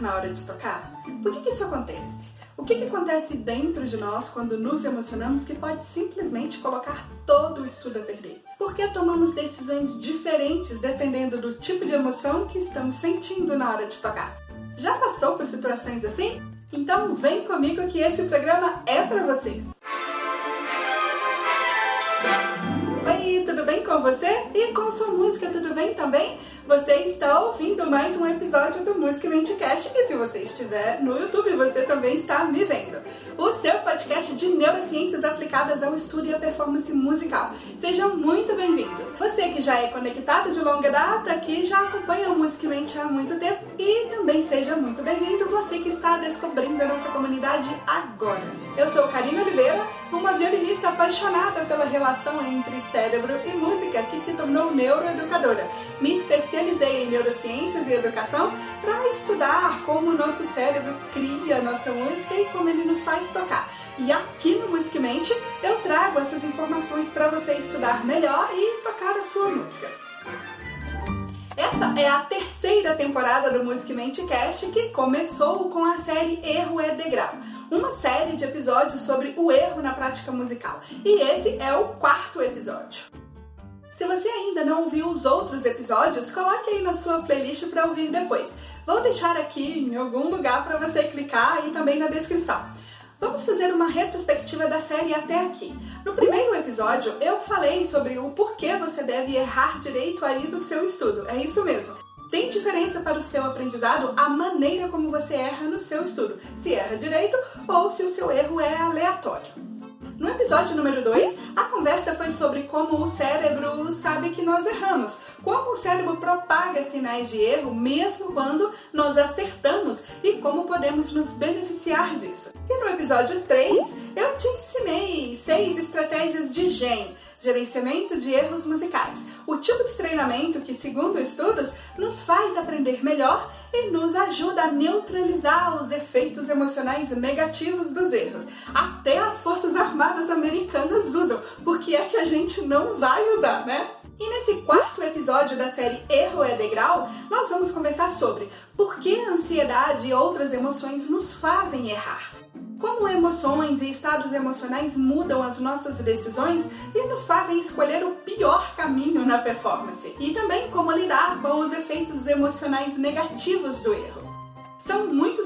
na hora de tocar? Por que, que isso acontece? O que, que acontece dentro de nós quando nos emocionamos que pode simplesmente colocar todo o estudo a perder? Por que tomamos decisões diferentes dependendo do tipo de emoção que estamos sentindo na hora de tocar? Já passou por situações assim? Então vem comigo que esse programa é para você! Oi, tudo bem com você? E com sua música, tudo bem também? Você está ouvindo mais um episódio do Música Mentecast e se você estiver no YouTube, você também está me vendo. O seu podcast de neurociências aplicadas ao estudo e à performance musical. Sejam muito bem-vindos. Você que já é conectado de longa data, que já acompanha o Musicamente há muito tempo e também seja muito bem-vindo você que está descobrindo a nossa comunidade agora. Eu sou Karina Oliveira, uma violinista apaixonada pela relação entre cérebro e música que se tornou neuroeducadora. Me especializei em neurociências e educação para estudar como o nosso cérebro cria nossa música e como ele nos faz tocar. E aqui no Musicmente eu trago essas informações para você estudar melhor e tocar a sua música. Essa é a terceira temporada do Musicmente Cast que começou com a série Erro é Degrau, uma série de episódios sobre o erro na prática musical. E esse é o quarto episódio. Se você ainda não ouviu os outros episódios, coloque aí na sua playlist para ouvir depois. Vou deixar aqui em algum lugar para você clicar e também na descrição. Vamos fazer uma retrospectiva da série até aqui. No primeiro episódio, eu falei sobre o porquê você deve errar direito aí no seu estudo. É isso mesmo. Tem diferença para o seu aprendizado a maneira como você erra no seu estudo, se erra direito ou se o seu erro é aleatório. No episódio número 2, a conversa foi sobre como o cérebro sabe que nós erramos, como o cérebro propaga sinais de erro mesmo quando nós acertamos e como podemos nos beneficiar disso. E no episódio 3, eu te ensinei seis estratégias de GEM gerenciamento de erros musicais. O tipo de treinamento que, segundo estudos, nos faz aprender melhor e nos ajuda a neutralizar os efeitos emocionais negativos dos erros. Até as Forças Armadas Americanas usam, porque é que a gente não vai usar, né? E nesse quarto episódio da série Erro é Degrau, nós vamos conversar sobre por que a ansiedade e outras emoções nos fazem errar como emoções e estados emocionais mudam as nossas decisões e nos fazem escolher o pior caminho na performance, e também como lidar com os efeitos emocionais negativos do erro. São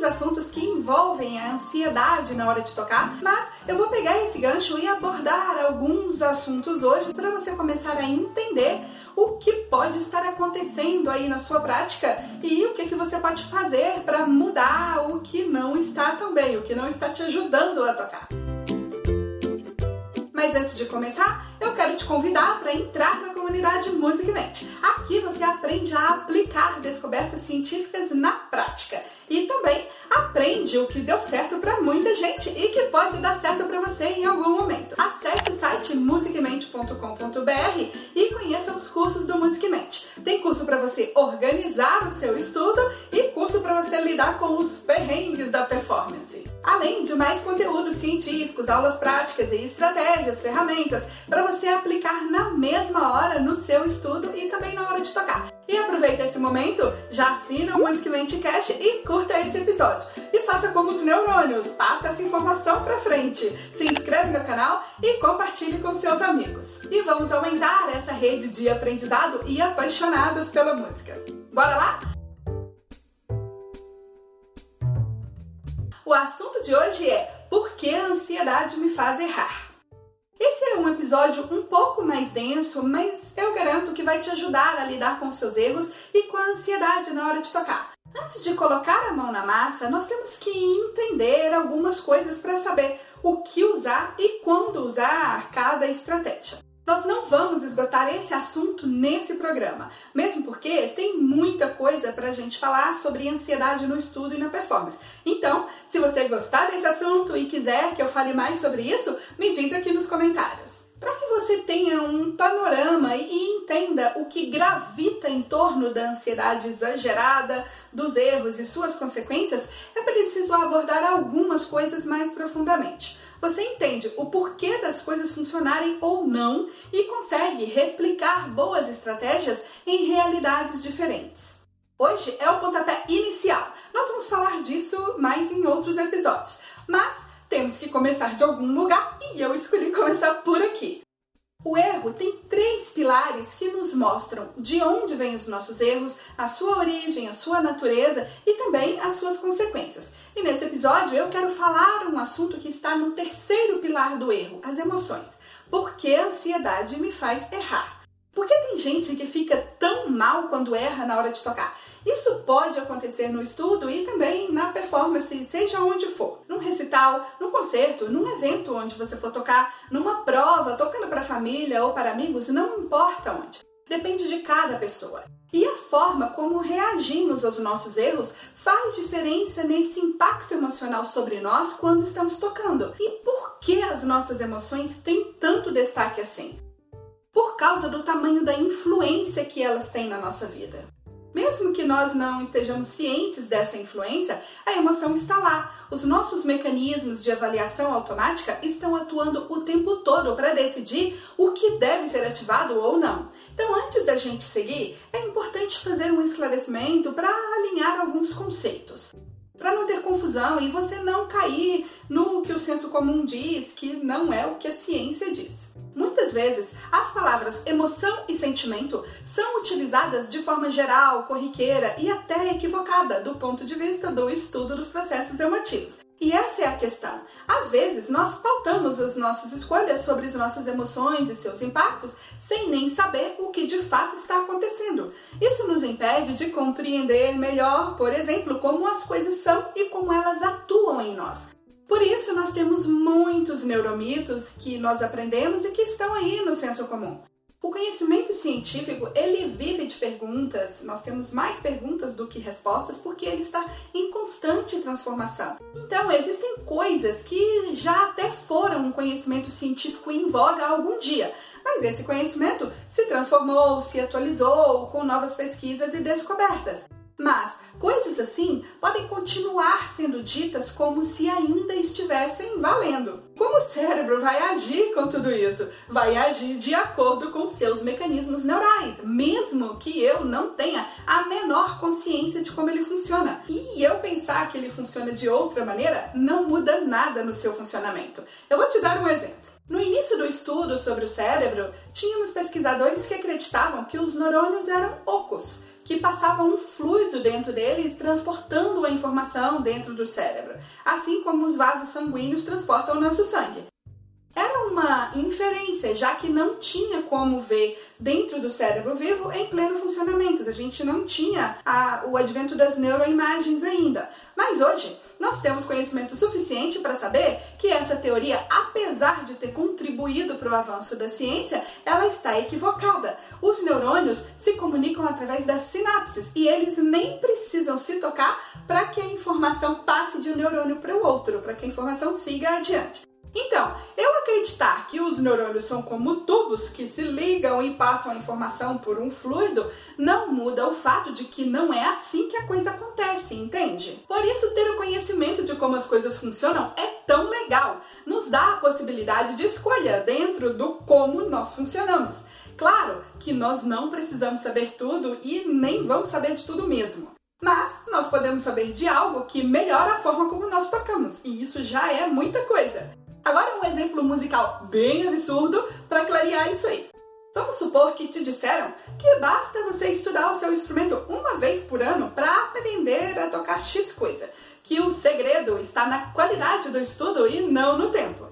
assuntos que envolvem a ansiedade na hora de tocar, mas eu vou pegar esse gancho e abordar alguns assuntos hoje para você começar a entender o que pode estar acontecendo aí na sua prática e o que, que você pode fazer para mudar o que não está tão bem, o que não está te ajudando a tocar. Mas antes de começar, eu quero te convidar para entrar na comunidade Musicmente. Aqui você aprende a aplicar descobertas científicas na prática e também aprende o que deu certo para muita gente e que pode dar certo para você em algum momento. Acesse o site musicmente.com.br e conheça os cursos do Musicmente. Tem curso para você organizar o seu estudo e curso para você lidar com os perrengues da performance além de mais conteúdos científicos, aulas práticas e estratégias, ferramentas para você aplicar na mesma hora no seu estudo e também na hora de tocar. E aproveita esse momento, já assina o Musicamente Cash e curta esse episódio. E faça como os neurônios, passe essa informação para frente. Se inscreve no canal e compartilhe com seus amigos. E vamos aumentar essa rede de aprendizado e apaixonados pela música. Bora lá? O assunto de hoje é Por que a ansiedade me faz errar? Esse é um episódio um pouco mais denso, mas eu garanto que vai te ajudar a lidar com seus erros e com a ansiedade na hora de tocar. Antes de colocar a mão na massa, nós temos que entender algumas coisas para saber o que usar e quando usar cada estratégia. Nós não vamos esgotar esse assunto nesse programa, mesmo porque tem muita coisa para a gente falar sobre ansiedade no estudo e na performance. Então, se você gostar desse assunto e quiser que eu fale mais sobre isso, me diz aqui nos comentários. Para que você tenha um panorama e entenda o que gravita em torno da ansiedade exagerada, dos erros e suas consequências, é preciso abordar algumas coisas mais profundamente você entende o porquê das coisas funcionarem ou não e consegue replicar boas estratégias em realidades diferentes. Hoje é o pontapé inicial. Nós vamos falar disso mais em outros episódios, mas temos que começar de algum lugar e eu escolhi começar por aqui. O erro tem três pilares que nos mostram de onde vêm os nossos erros, a sua origem, a sua natureza e também as suas consequências. E nesse episódio eu quero falar um assunto que está no terceiro pilar do erro, as emoções. Por que a ansiedade me faz errar? Por que tem gente que fica tão mal quando erra na hora de tocar? Isso pode acontecer no estudo e também na performance, seja onde for. Num recital, num concerto, num evento onde você for tocar, numa prova, tocando para família ou para amigos, não importa onde. Depende de cada pessoa. E a forma como reagimos aos nossos erros faz diferença nesse impacto emocional sobre nós quando estamos tocando. E por que as nossas emoções têm tanto destaque assim? por causa do tamanho da influência que elas têm na nossa vida. Mesmo que nós não estejamos cientes dessa influência, a emoção está lá. Os nossos mecanismos de avaliação automática estão atuando o tempo todo para decidir o que deve ser ativado ou não. Então, antes da gente seguir, é importante fazer um esclarecimento para alinhar alguns conceitos. Para não ter confusão e você não cair no que o senso comum diz, que não é o que a ciência diz. Muitas vezes, as palavras emoção e sentimento são utilizadas de forma geral, corriqueira e até equivocada do ponto de vista do estudo dos processos emotivos. E essa é a questão. Às vezes, nós pautamos as nossas escolhas sobre as nossas emoções e seus impactos sem nem saber o que de fato está acontecendo. Isso nos impede de compreender melhor, por exemplo, como as coisas são e como elas atuam em nós. Por isso, nós temos muitos neuromitos que nós aprendemos e que estão aí no senso comum. O conhecimento científico, ele vive de perguntas. Nós temos mais perguntas do que respostas porque ele está em constante transformação. Então, existem coisas que já até foram um conhecimento científico em voga algum dia, mas esse conhecimento se transformou, se atualizou com novas pesquisas e descobertas. Mas coisas assim podem continuar sendo ditas como se ainda estivessem valendo. Como o cérebro vai agir com tudo isso? Vai agir de acordo com seus mecanismos neurais, mesmo que eu não tenha a menor consciência de como ele funciona. E eu pensar que ele funciona de outra maneira não muda nada no seu funcionamento. Eu vou te dar um exemplo. No início do estudo sobre o cérebro, tínhamos pesquisadores que acreditavam que os neurônios eram ocos que passavam um fluido dentro deles, transportando a informação dentro do cérebro, assim como os vasos sanguíneos transportam o nosso sangue. Era uma inferência, já que não tinha como ver dentro do cérebro vivo em pleno funcionamento. A gente não tinha a, o advento das neuroimagens ainda. Mas hoje nós temos conhecimento suficiente para saber que essa teoria, apesar de ter contribuído para o avanço da ciência, ela está equivocada. Os neurônios se comunicam através das sinapses e eles nem precisam se tocar para que a informação passe de um neurônio para o outro, para que a informação siga adiante. Então, eu acreditar que os neurônios são como tubos que se ligam e passam a informação por um fluido não muda o fato de que não é assim que a coisa acontece, entende? Por isso, ter o conhecimento de como as coisas funcionam é tão legal. Nos dá a possibilidade de escolha dentro do como nós funcionamos. Claro que nós não precisamos saber tudo e nem vamos saber de tudo mesmo. Mas nós podemos saber de algo que melhora a forma como nós tocamos, e isso já é muita coisa. Agora um exemplo musical bem absurdo para clarear isso aí. Vamos supor que te disseram que basta você estudar o seu instrumento uma vez por ano para aprender a tocar X coisa, que o segredo está na qualidade do estudo e não no tempo.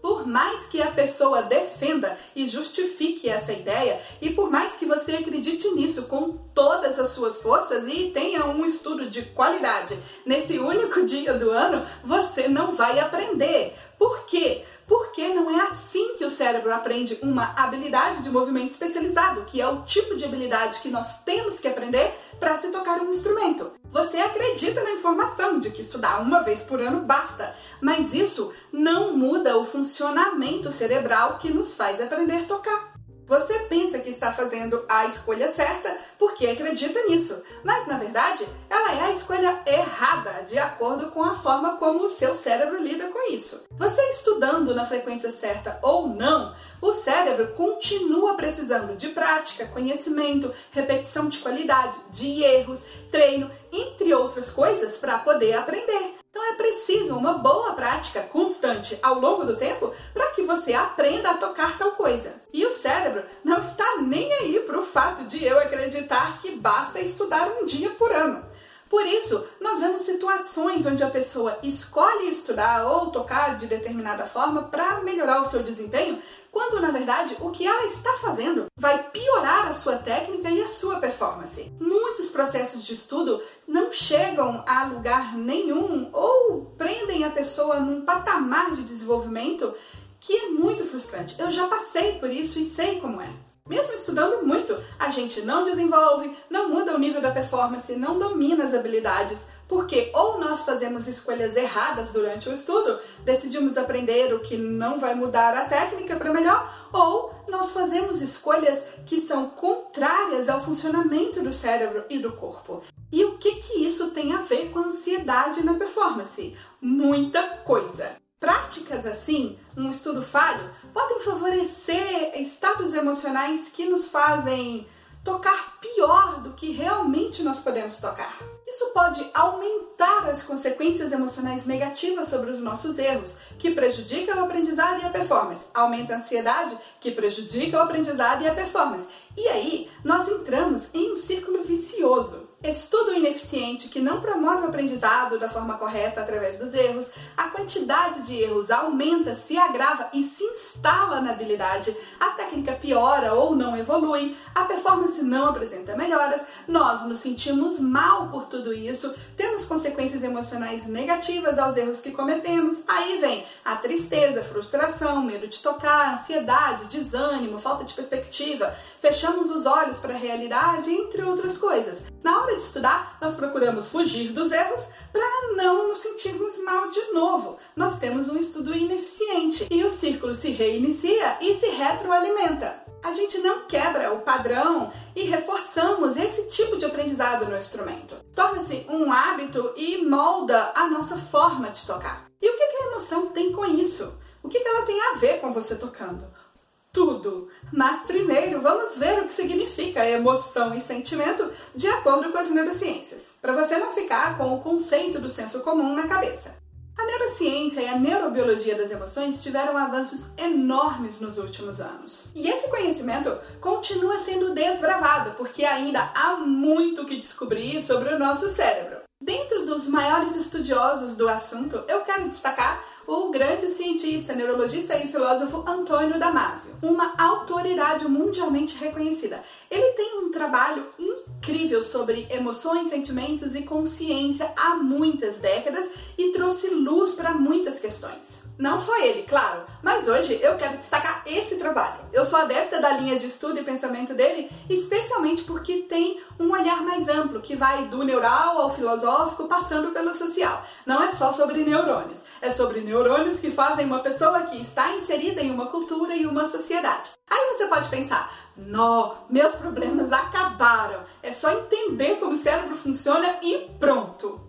Por mais que a pessoa defenda e justifique essa ideia, e por mais que você acredite nisso com todas as suas forças e tenha um estudo de qualidade nesse único dia do ano, você não vai aprender. Por quê? Porque não é assim que o cérebro aprende uma habilidade de movimento especializado, que é o tipo de habilidade que nós temos que aprender para se tocar um instrumento. Você acredita na informação de que estudar uma vez por ano basta, mas isso não muda o funcionamento cerebral que nos faz aprender a tocar. Você pensa que está fazendo a escolha certa porque acredita nisso, mas na verdade ela é a escolha errada, de acordo com a forma como o seu cérebro lida com isso. Você estudando na frequência certa ou não, o cérebro continua precisando de prática, conhecimento, repetição de qualidade, de erros, treino, entre outras coisas, para poder aprender. Então é preciso uma boa prática constante ao longo do tempo para que você aprenda a tocar tal coisa. E o cérebro não está nem aí para o fato de eu acreditar que basta estudar um dia por ano. Por isso, nós vemos situações onde a pessoa escolhe estudar ou tocar de determinada forma para melhorar o seu desempenho, quando na verdade o que ela está fazendo vai piorar a sua técnica e a sua performance. Muitos processos de estudo não chegam a lugar nenhum ou prendem a pessoa num patamar de desenvolvimento que é muito frustrante. Eu já passei por isso e sei como é. Mesmo estudando muito, a gente não desenvolve, não muda o nível da performance, não domina as habilidades, porque ou nós fazemos escolhas erradas durante o estudo, decidimos aprender o que não vai mudar a técnica para melhor, ou nós fazemos escolhas que são contrárias ao funcionamento do cérebro e do corpo. E o que, que isso tem a ver com ansiedade na performance? Muita coisa. Práticas assim, um estudo falho, podem favorecer estados emocionais que nos fazem tocar pior do que realmente nós podemos tocar. Isso pode aumentar as consequências emocionais negativas sobre os nossos erros, que prejudicam o aprendizado e a performance. Aumenta a ansiedade, que prejudica o aprendizado e a performance. E aí, nós entramos em um círculo vicioso. Estudo ineficiente que não promove o aprendizado da forma correta através dos erros, a quantidade de erros aumenta, se agrava e se instala na habilidade, a técnica piora ou não evolui, a performance não apresenta melhoras, nós nos sentimos mal por tudo isso, temos consequências emocionais negativas aos erros que cometemos, aí vem a tristeza, frustração, medo de tocar, ansiedade, desânimo, falta de perspectiva, fechamos os olhos para a realidade, entre outras coisas. Na hora de estudar, nós procuramos fugir dos erros para não nos sentirmos mal de novo. Nós temos um estudo ineficiente e o círculo se reinicia e se retroalimenta. A gente não quebra o padrão e reforçamos esse tipo de aprendizado no instrumento. Torna-se um hábito e molda a nossa forma de tocar. E o que a emoção tem com isso? O que ela tem a ver com você tocando? Tudo. Mas primeiro vamos ver o que significa emoção e sentimento de acordo com as neurociências, para você não ficar com o conceito do senso comum na cabeça. A neurociência e a neurobiologia das emoções tiveram avanços enormes nos últimos anos. E esse conhecimento continua sendo desbravado, porque ainda há muito que descobrir sobre o nosso cérebro. Dentro dos maiores estudiosos do assunto, eu quero destacar o grande cientista, neurologista e filósofo Antônio Damasio, uma autoridade mundialmente reconhecida. Ele tem um trabalho incrível sobre emoções, sentimentos e consciência há muitas décadas e trouxe luz para muitas questões. Não só ele, claro, mas hoje eu quero destacar esse trabalho. Eu sou adepta da linha de estudo e pensamento dele, especialmente porque tem um olhar mais amplo, que vai do neural ao filosófico, passando pelo social. Não é só sobre neurônios, é sobre neurônios que fazem uma pessoa que está inserida em uma cultura e uma sociedade. Aí você pode pensar, não, meus problemas acabaram. É só entender como o cérebro funciona e pronto.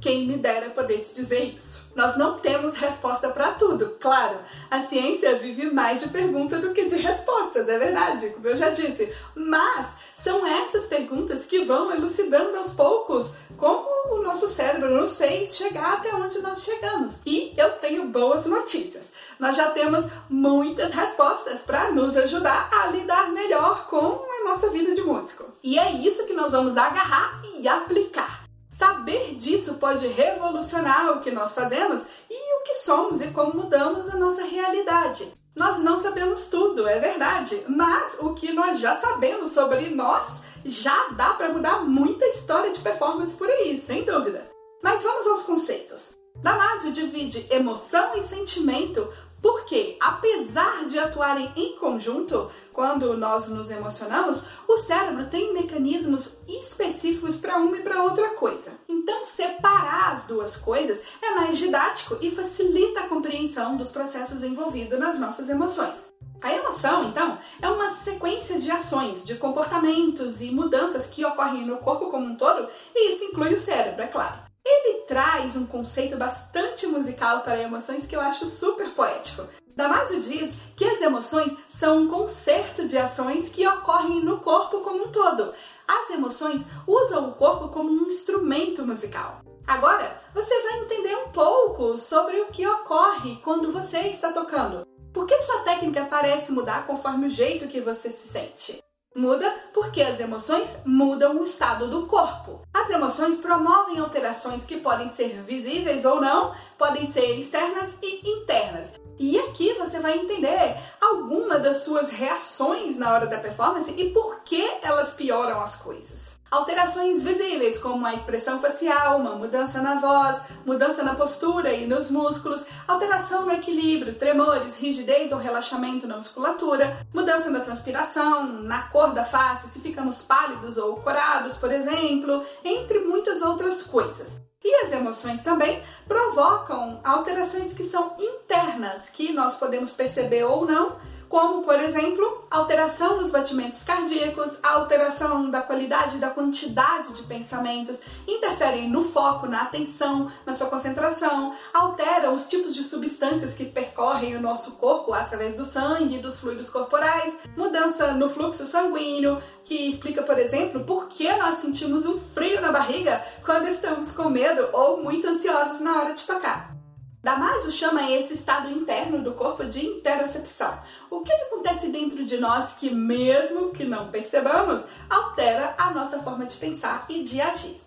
Quem me dera poder te dizer isso. Nós não temos resposta para tudo, claro. A ciência vive mais de perguntas do que de respostas, é verdade, como eu já disse. Mas são essas perguntas que vão elucidando aos poucos como o nosso cérebro nos fez chegar até onde nós chegamos. E eu tenho boas notícias. Nós já temos muitas respostas para nos ajudar a lidar melhor com a nossa vida de músico. E é isso que nós vamos agarrar e aplicar. Saber disso pode revolucionar o que nós fazemos e o que somos e como mudamos a nossa realidade. Nós não sabemos tudo, é verdade, mas o que nós já sabemos sobre nós já dá para mudar muita história de performance por aí, sem dúvida. Mas vamos aos conceitos. Damasio divide emoção e sentimento porque, apesar de atuarem em conjunto, quando nós nos emocionamos, o cérebro tem mecanismos específicos para uma e para outra coisa. Então, separar as duas coisas é mais didático e facilita a compreensão dos processos envolvidos nas nossas emoções. A emoção, então, é uma sequência de ações, de comportamentos e mudanças que ocorrem no corpo como um todo, e isso inclui o cérebro, é claro. Ele traz um conceito bastante musical para emoções que eu acho super poético. Damaso diz que as emoções são um concerto de ações que ocorrem no corpo como um todo. As emoções usam o corpo como um instrumento musical. Agora, você vai entender um pouco sobre o que ocorre quando você está tocando. Por que sua técnica parece mudar conforme o jeito que você se sente? Muda porque as emoções mudam o estado do corpo. As emoções promovem alterações que podem ser visíveis ou não, podem ser externas e internas. E aqui você vai entender alguma das suas reações na hora da performance e por que elas pioram as coisas. Alterações visíveis, como a expressão facial, uma mudança na voz, mudança na postura e nos músculos, alteração no equilíbrio, tremores, rigidez ou relaxamento na musculatura, mudança na transpiração, na cor da face, se ficamos pálidos ou corados, por exemplo, entre muitas outras coisas. E as emoções também provocam alterações que são internas, que nós podemos perceber ou não como, por exemplo, alteração nos batimentos cardíacos, alteração da qualidade e da quantidade de pensamentos, interferem no foco, na atenção, na sua concentração, alteram os tipos de substâncias que percorrem o nosso corpo através do sangue, dos fluidos corporais, mudança no fluxo sanguíneo, que explica, por exemplo, por que nós sentimos um frio na barriga quando estamos com medo ou muito ansiosos na hora de tocar. Damaso chama esse estado interno do corpo de interocepção. O que acontece dentro de nós que, mesmo que não percebamos, altera a nossa forma de pensar e de agir.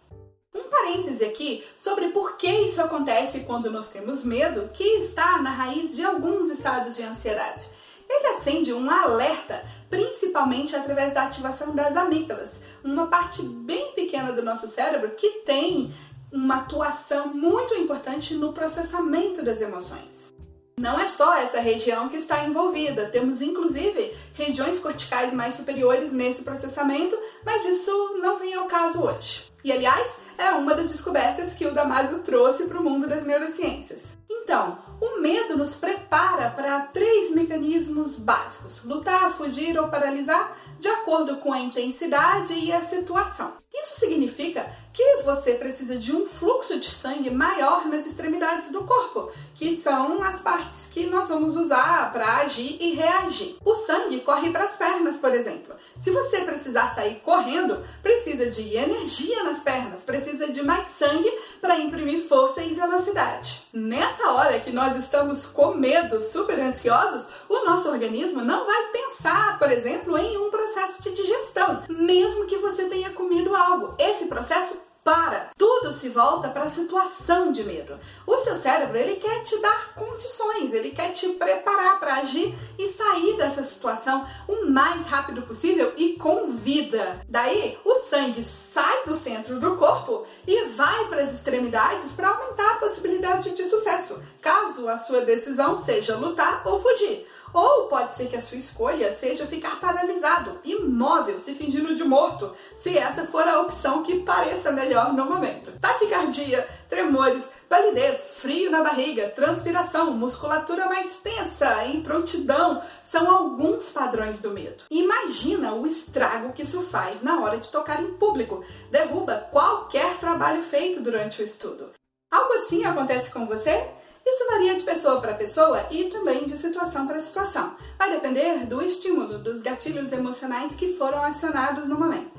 Um parêntese aqui sobre por que isso acontece quando nós temos medo, que está na raiz de alguns estados de ansiedade. Ele acende um alerta, principalmente através da ativação das amígdalas, uma parte bem pequena do nosso cérebro que tem uma atuação muito importante no processamento das emoções. Não é só essa região que está envolvida, temos inclusive regiões corticais mais superiores nesse processamento, mas isso não vem ao caso hoje. E aliás, é uma das descobertas que o Damasio trouxe para o mundo das neurociências. Então, o medo nos prepara para três mecanismos básicos: lutar, fugir ou paralisar, de acordo com a intensidade e a situação. Isso significa que você precisa de um fluxo de sangue maior nas extremidades do corpo, que são as partes que nós vamos usar para agir e reagir. O sangue corre para as pernas, por exemplo. Se você precisar sair correndo, precisa de energia nas pernas, precisa de mais sangue para imprimir força e velocidade. Nessa hora que nós estamos com medo, super ansiosos, o nosso organismo não vai pensar, por exemplo, em um processo de digestão, mesmo que você tenha comido algo. Esse processo para. Tudo se volta para a situação de medo. O seu cérebro, ele quer te dar condições, ele quer te preparar para agir e sair dessa situação o mais rápido possível e com vida. Daí, o sangue sai do centro do corpo e vai para as extremidades para aumentar a possibilidade de sucesso, caso a sua decisão seja lutar ou fugir. Ou pode ser que a sua escolha seja ficar paralisado, imóvel, se fingindo de morto, se essa for a opção que pareça melhor no momento. Taquicardia, tremores, palidez, frio na barriga, transpiração, musculatura mais tensa, improntidão são alguns padrões do medo. Imagina o estrago que isso faz na hora de tocar em público. Derruba qualquer trabalho feito durante o estudo. Algo assim acontece com você? Isso varia de pessoa para pessoa e também de situação para situação. Vai depender do estímulo, dos gatilhos emocionais que foram acionados no momento.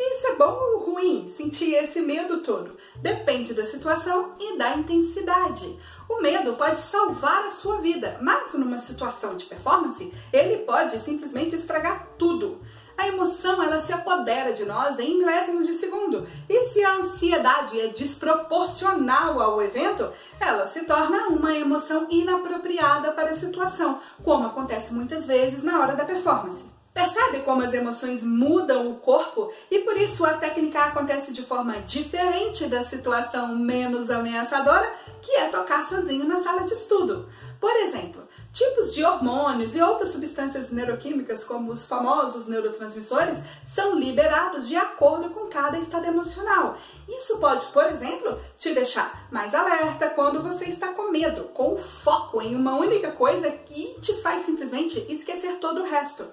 Isso é bom ou ruim? Sentir esse medo todo? Depende da situação e da intensidade. O medo pode salvar a sua vida, mas numa situação de performance, ele pode simplesmente estragar tudo a emoção ela se apodera de nós em milésimos de segundo. E se a ansiedade é desproporcional ao evento, ela se torna uma emoção inapropriada para a situação, como acontece muitas vezes na hora da performance. Percebe como as emoções mudam o corpo e por isso a técnica acontece de forma diferente da situação menos ameaçadora, que é tocar sozinho na sala de estudo. Por exemplo, Tipos de hormônios e outras substâncias neuroquímicas, como os famosos neurotransmissores, são liberados de acordo com cada estado emocional. Isso pode, por exemplo, te deixar mais alerta quando você está com medo, com foco em uma única coisa que te faz simplesmente esquecer todo o resto.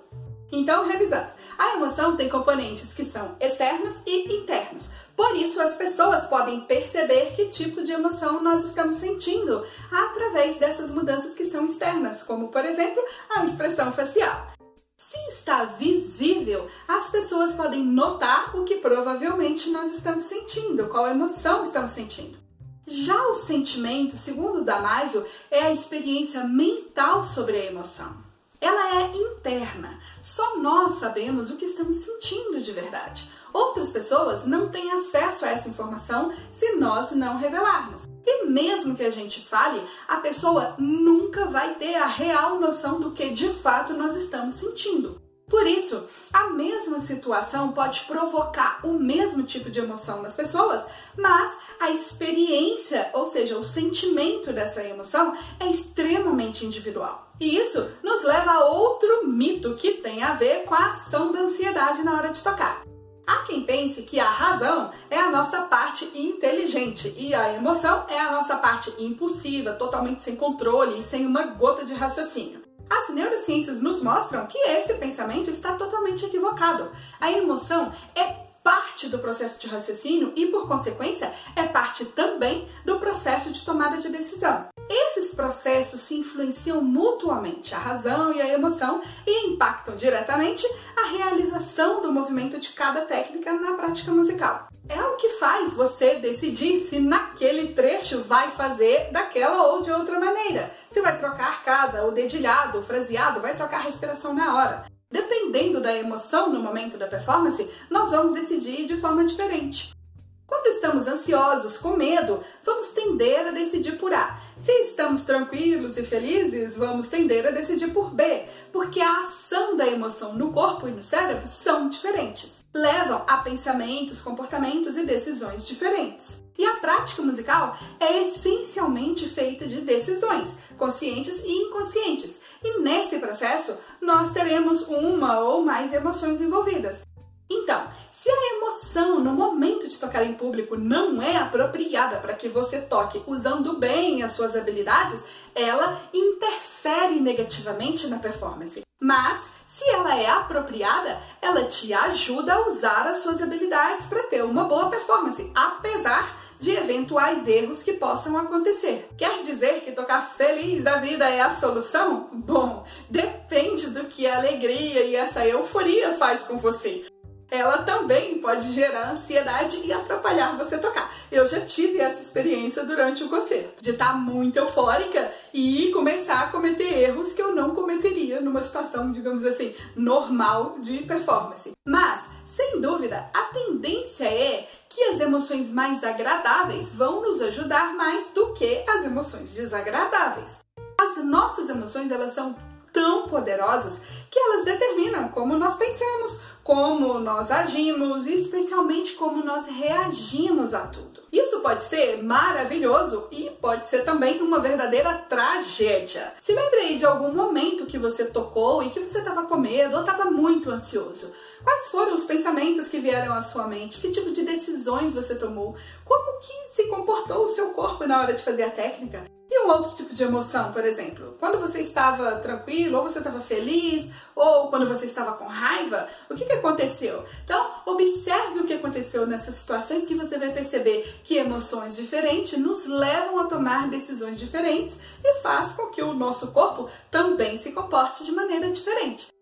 Então, revisando, a emoção tem componentes que são externos e internos. Por isso, as pessoas podem perceber que tipo de emoção nós estamos sentindo através dessas mudanças que são externas, como, por exemplo, a expressão facial. Se está visível, as pessoas podem notar o que provavelmente nós estamos sentindo, qual emoção estamos sentindo. Já o sentimento, segundo Damasio, é a experiência mental sobre a emoção. Ela é interna. Só nós sabemos o que estamos sentindo de verdade. Outras pessoas não têm acesso a essa informação se nós não revelarmos. E mesmo que a gente fale, a pessoa nunca vai ter a real noção do que de fato nós estamos sentindo. Por isso, a mesma situação pode provocar o mesmo tipo de emoção nas pessoas, mas a experiência, ou seja, o sentimento dessa emoção é extremamente individual. E isso nos leva a outro mito que tem a ver com a ação da ansiedade na hora de tocar. Há quem pense que a razão é a nossa parte inteligente e a emoção é a nossa parte impulsiva, totalmente sem controle e sem uma gota de raciocínio. As neurociências nos mostram que esse pensamento está totalmente equivocado. A emoção é parte do processo de raciocínio e, por consequência, é parte também do processo de tomada de decisão. Esses processos se influenciam mutuamente, a razão e a emoção, e impactam diretamente a realização do movimento de cada técnica na prática musical. É o que faz você decidir se naquele trecho vai fazer daquela ou de outra maneira. Se vai trocar arcada, o dedilhado, o fraseado, vai trocar a respiração na hora. Dependendo da emoção no momento da performance, nós vamos decidir de forma diferente. Quando estamos ansiosos, com medo, vamos tender a decidir por A. Se estamos tranquilos e felizes, vamos tender a decidir por B, porque a ação da emoção no corpo e no cérebro são diferentes. Levam a pensamentos, comportamentos e decisões diferentes. E a prática musical é essencialmente feita de decisões, conscientes e inconscientes. E nesse processo, nós teremos uma ou mais emoções envolvidas. Então, se a emoção no momento de tocar em público não é apropriada para que você toque usando bem as suas habilidades, ela interfere negativamente na performance. Mas se ela é apropriada, ela te ajuda a usar as suas habilidades para ter uma boa performance, apesar de eventuais erros que possam acontecer. Quer dizer que tocar feliz da vida é a solução? Bom, depende do que a alegria e essa euforia faz com você ela também pode gerar ansiedade e atrapalhar você tocar. Eu já tive essa experiência durante o concerto, de estar muito eufórica e começar a cometer erros que eu não cometeria numa situação, digamos assim, normal de performance. Mas, sem dúvida, a tendência é que as emoções mais agradáveis vão nos ajudar mais do que as emoções desagradáveis. As nossas emoções, elas são tão poderosas que elas determinam como nós pensamos, como nós agimos e especialmente como nós reagimos a tudo. Isso pode ser maravilhoso e pode ser também uma verdadeira tragédia. Se lembre aí de algum momento que você tocou e que você estava com medo ou estava muito ansioso. Quais foram os pensamentos que vieram à sua mente? Que tipo de decisões você tomou? Como que se comportou o seu corpo na hora de fazer a técnica? E um outro tipo de emoção, por exemplo, quando você estava tranquilo, ou você estava feliz, ou quando você estava com raiva, o que, que aconteceu? Então, observe o que aconteceu nessas situações que você vai perceber que emoções diferentes nos levam a tomar decisões diferentes e faz com que o nosso corpo também se comporte de maneira diferente.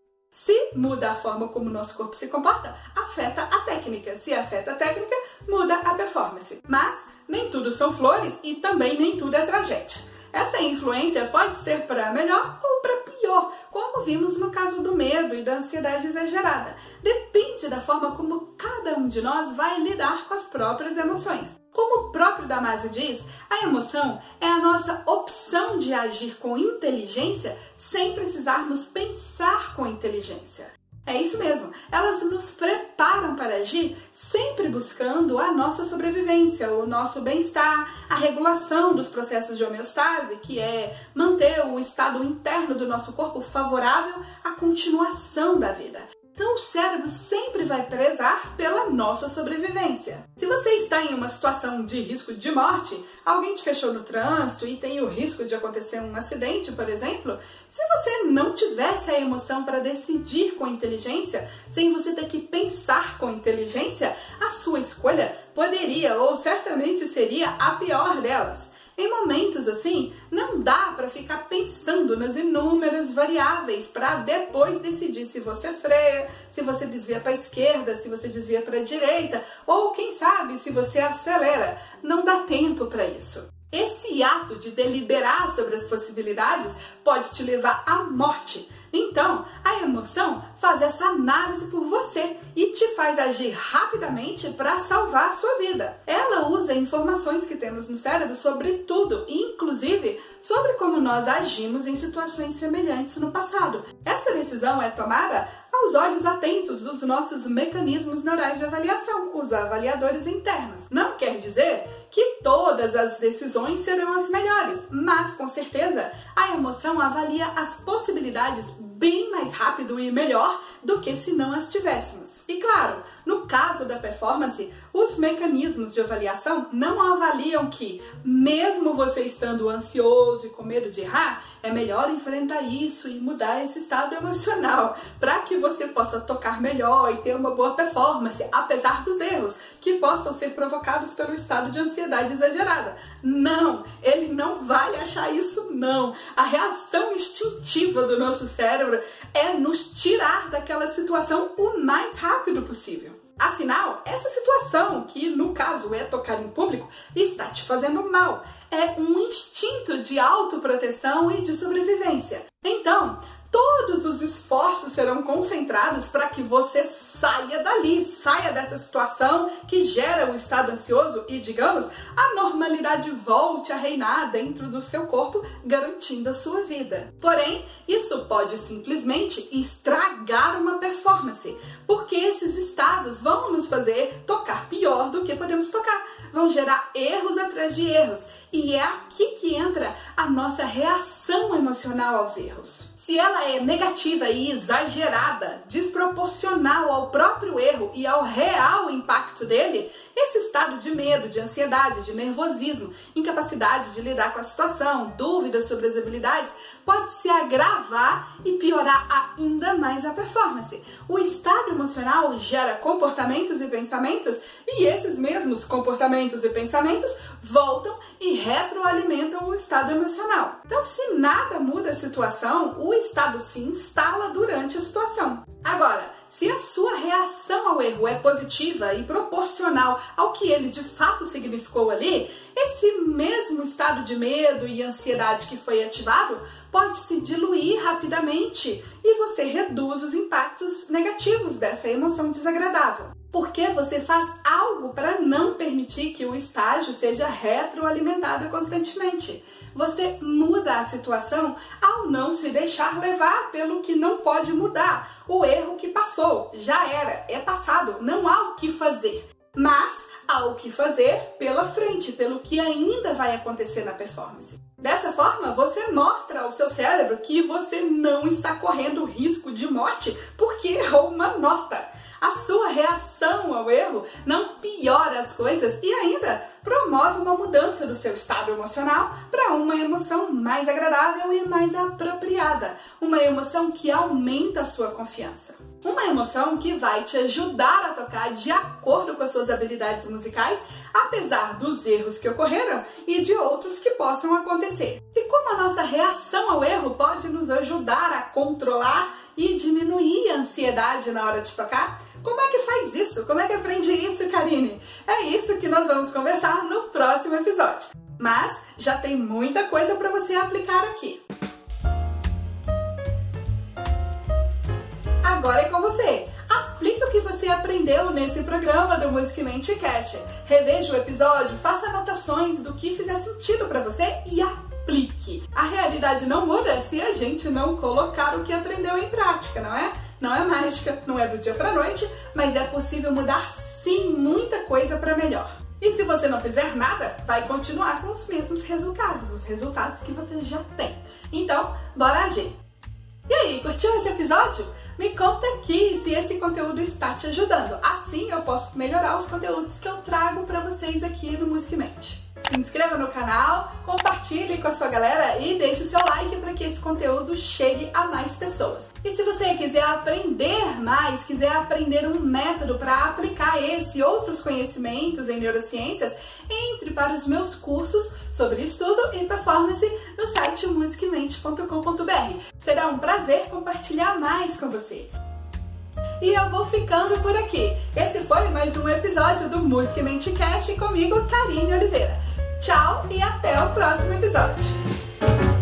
Se muda a forma como o nosso corpo se comporta, afeta a técnica. Se afeta a técnica, muda a performance. Mas nem tudo são flores e também nem tudo é tragédia. Essa influência pode ser para melhor ou para pior, como vimos no caso do medo e da ansiedade exagerada. Depende da forma como cada um de nós vai lidar com as próprias emoções. Como o próprio Damasio diz, a emoção é a nossa opção de agir com inteligência sem precisarmos pensar com inteligência. É isso mesmo, elas nos preparam para agir sempre buscando a nossa sobrevivência, o nosso bem-estar, a regulação dos processos de homeostase, que é manter o estado interno do nosso corpo favorável à continuação da vida. Então o cérebro sempre vai prezar pela nossa sobrevivência. Se você está em uma situação de risco de morte, alguém te fechou no trânsito e tem o risco de acontecer um acidente, por exemplo, se você não tivesse a emoção para decidir com inteligência, sem você ter que pensar com inteligência, a sua escolha poderia ou certamente seria a pior delas. Em momentos assim, não dá para ficar pensando nas inúmeras variáveis para depois decidir se você freia, se você desvia para a esquerda, se você desvia para a direita, ou quem sabe se você acelera. Não dá tempo para isso. Esse ato de deliberar sobre as possibilidades pode te levar à morte então, a emoção faz essa análise por você e te faz agir rapidamente para salvar a sua vida. Ela usa informações que temos no cérebro sobre tudo, inclusive sobre como nós agimos em situações semelhantes no passado. Essa decisão é tomada aos olhos atentos dos nossos mecanismos neurais de avaliação, os avaliadores internos. Não quer dizer que todas as decisões serão as melhores, mas com certeza a emoção avalia as possibilidades bem mais rápido e melhor do que se não as tivéssemos. E claro, no caso da performance, os mecanismos de avaliação não avaliam que, mesmo você estando ansioso e com medo de errar, é melhor enfrentar isso e mudar esse estado emocional para que você possa tocar melhor e ter uma boa performance, apesar dos erros que possam ser provocados pelo estado de ansiedade exagerada. Não, ele não vai achar isso, não. A reação instintiva do nosso cérebro é nos tirar daquela situação o mais rápido possível. Afinal, essa situação, que no caso é tocar em público, está te fazendo mal. É um instinto de autoproteção e de sobrevivência. Então, todos os esforços serão concentrados para que você saia dali, saia dessa situação que gera o estado ansioso e, digamos, a normalidade volte a reinar dentro do seu corpo, garantindo a sua vida. Porém, isso pode simplesmente estragar uma performance, porque esses estados vão nos fazer tocar pior do que podemos tocar, vão gerar erros atrás de erros. E é aqui que entra a nossa reação emocional aos erros. Se ela é negativa e exagerada, desproporcional ao próprio erro e ao real impacto dele, esse estado de medo, de ansiedade, de nervosismo, incapacidade de lidar com a situação, dúvidas sobre as habilidades, pode se agravar e piorar ainda mais a performance. O estado emocional gera comportamentos e pensamentos, e esses mesmos comportamentos e pensamentos voltam e retroalimentam o estado emocional. Então, se nada muda a situação, o estado se instala durante a situação. Agora, se a sua reação ao erro é positiva e proporcional ao que ele de fato significou ali, esse mesmo estado de medo e ansiedade que foi ativado pode se diluir rapidamente e você reduz os impactos negativos dessa emoção desagradável. Porque você faz algo para não permitir que o estágio seja retroalimentado constantemente. Você muda a situação ao não se deixar levar pelo que não pode mudar. O erro que passou já era, é passado, não há o que fazer. Mas há o que fazer pela frente, pelo que ainda vai acontecer na performance. Dessa forma, você mostra ao seu cérebro que você não está correndo risco de morte porque errou uma nota a sua reação ao erro não piora as coisas e ainda promove uma mudança do seu estado emocional para uma emoção mais agradável e mais apropriada, uma emoção que aumenta a sua confiança. Uma emoção que vai te ajudar a tocar de acordo com as suas habilidades musicais, apesar dos erros que ocorreram e de outros que possam acontecer. E como a nossa reação ao erro pode nos ajudar a controlar e diminuir a ansiedade na hora de tocar? Como é que faz isso? Como é que aprende isso, Karine? É isso que nós vamos conversar no próximo episódio. Mas já tem muita coisa para você aplicar aqui. Agora é com você. Aplique o que você aprendeu nesse programa do Music Mente Cash. Reveja o episódio, faça anotações do que fizer sentido para você e aplique. A realidade não muda se a gente não colocar o que aprendeu em prática, não é? Não é mágica, não é do dia para noite, mas é possível mudar sim muita coisa para melhor. E se você não fizer nada, vai continuar com os mesmos resultados, os resultados que você já tem. Então, bora agir! E aí, curtiu esse episódio? Me conta aqui se esse conteúdo está te ajudando. Assim eu posso melhorar os conteúdos que eu trago para vocês aqui no Musicmente se inscreva no canal, compartilhe com a sua galera e deixe o seu like para que esse conteúdo chegue a mais pessoas. E se você quiser aprender mais, quiser aprender um método para aplicar esse e outros conhecimentos em neurociências, entre para os meus cursos sobre estudo e performance no site musicmente.com.br. Será um prazer compartilhar mais com você. E eu vou ficando por aqui. Esse foi mais um episódio do Música Mente Cast comigo, Karine Oliveira. Tchau e até o próximo episódio.